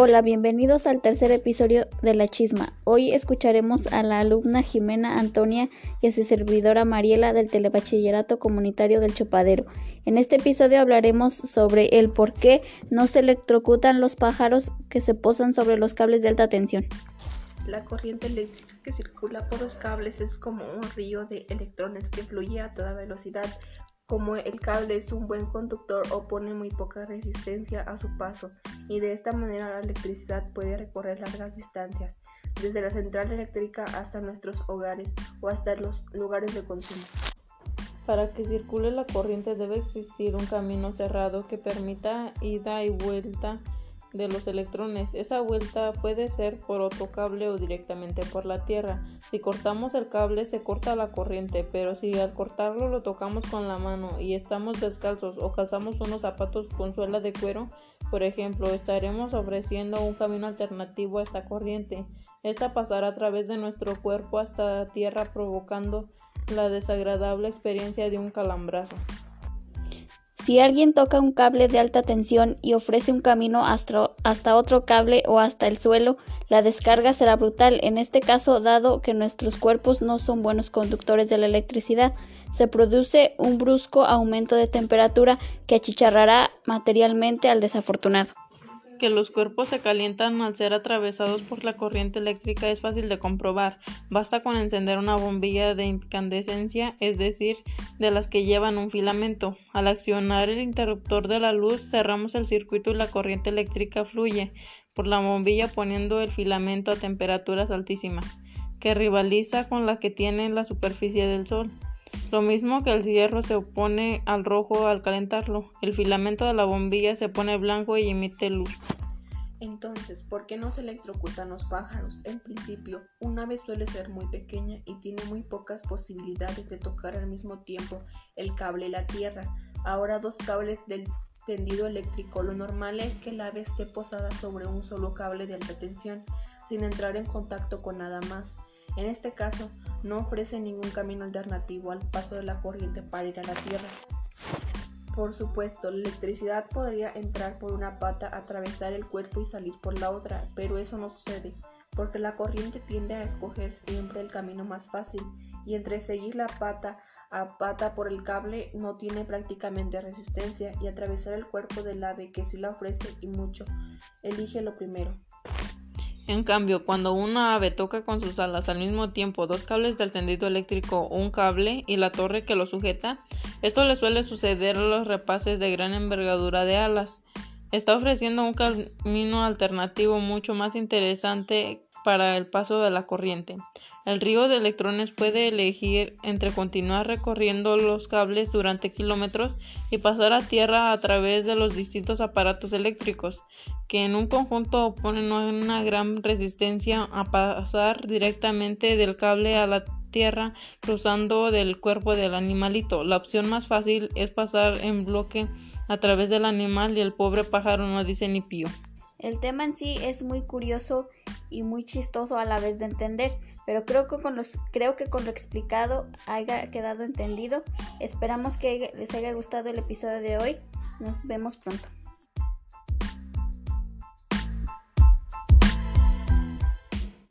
Hola, bienvenidos al tercer episodio de La Chisma. Hoy escucharemos a la alumna Jimena Antonia y a su servidora Mariela del Telebachillerato Comunitario del Chopadero. En este episodio hablaremos sobre el por qué no se electrocutan los pájaros que se posan sobre los cables de alta tensión. La corriente eléctrica que circula por los cables es como un río de electrones que fluye a toda velocidad como el cable es un buen conductor opone muy poca resistencia a su paso y de esta manera la electricidad puede recorrer largas distancias, desde la central eléctrica hasta nuestros hogares o hasta los lugares de consumo. Para que circule la corriente debe existir un camino cerrado que permita ida y vuelta de los electrones. Esa vuelta puede ser por otro cable o directamente por la Tierra. Si cortamos el cable se corta la corriente, pero si al cortarlo lo tocamos con la mano y estamos descalzos o calzamos unos zapatos con suela de cuero, por ejemplo, estaremos ofreciendo un camino alternativo a esta corriente. Esta pasará a través de nuestro cuerpo hasta la Tierra provocando la desagradable experiencia de un calambrazo. Si alguien toca un cable de alta tensión y ofrece un camino hasta, otro cable o hasta el suelo, la descarga será brutal. En este caso, dado que nuestros cuerpos no son buenos conductores de la electricidad, se produce un brusco aumento de temperatura que achicharrará materialmente al desafortunado que los cuerpos se calientan al ser atravesados por la corriente eléctrica es fácil de comprobar. Basta con encender una bombilla de incandescencia, es decir, de las que llevan un filamento. Al accionar el interruptor de la luz, cerramos el circuito y la corriente eléctrica fluye por la bombilla poniendo el filamento a temperaturas altísimas, que rivaliza con la que tiene la superficie del Sol. Lo mismo que el hierro se opone al rojo al calentarlo, el filamento de la bombilla se pone blanco y emite luz. Entonces, ¿por qué no se electrocutan los pájaros? En principio, un ave suele ser muy pequeña y tiene muy pocas posibilidades de tocar al mismo tiempo el cable y la tierra. Ahora dos cables del tendido eléctrico. Lo normal es que el ave esté posada sobre un solo cable de alta tensión, sin entrar en contacto con nada más. En este caso, no ofrece ningún camino alternativo al paso de la corriente para ir a la Tierra. Por supuesto, la electricidad podría entrar por una pata, atravesar el cuerpo y salir por la otra, pero eso no sucede, porque la corriente tiende a escoger siempre el camino más fácil, y entre seguir la pata a pata por el cable no tiene prácticamente resistencia, y atravesar el cuerpo del ave que sí la ofrece y mucho, elige lo primero. En cambio, cuando una ave toca con sus alas al mismo tiempo dos cables del tendido eléctrico, un cable y la torre que lo sujeta, esto le suele suceder a los repases de gran envergadura de alas. Está ofreciendo un camino alternativo mucho más interesante para el paso de la corriente. El río de electrones puede elegir entre continuar recorriendo los cables durante kilómetros y pasar a tierra a través de los distintos aparatos eléctricos, que en un conjunto oponen una gran resistencia a pasar directamente del cable a la tierra cruzando del cuerpo del animalito. La opción más fácil es pasar en bloque a través del animal y el pobre pájaro no dice ni pío. El tema en sí es muy curioso y muy chistoso a la vez de entender, pero creo que con, los, creo que con lo explicado haya quedado entendido. Esperamos que les haya gustado el episodio de hoy. Nos vemos pronto.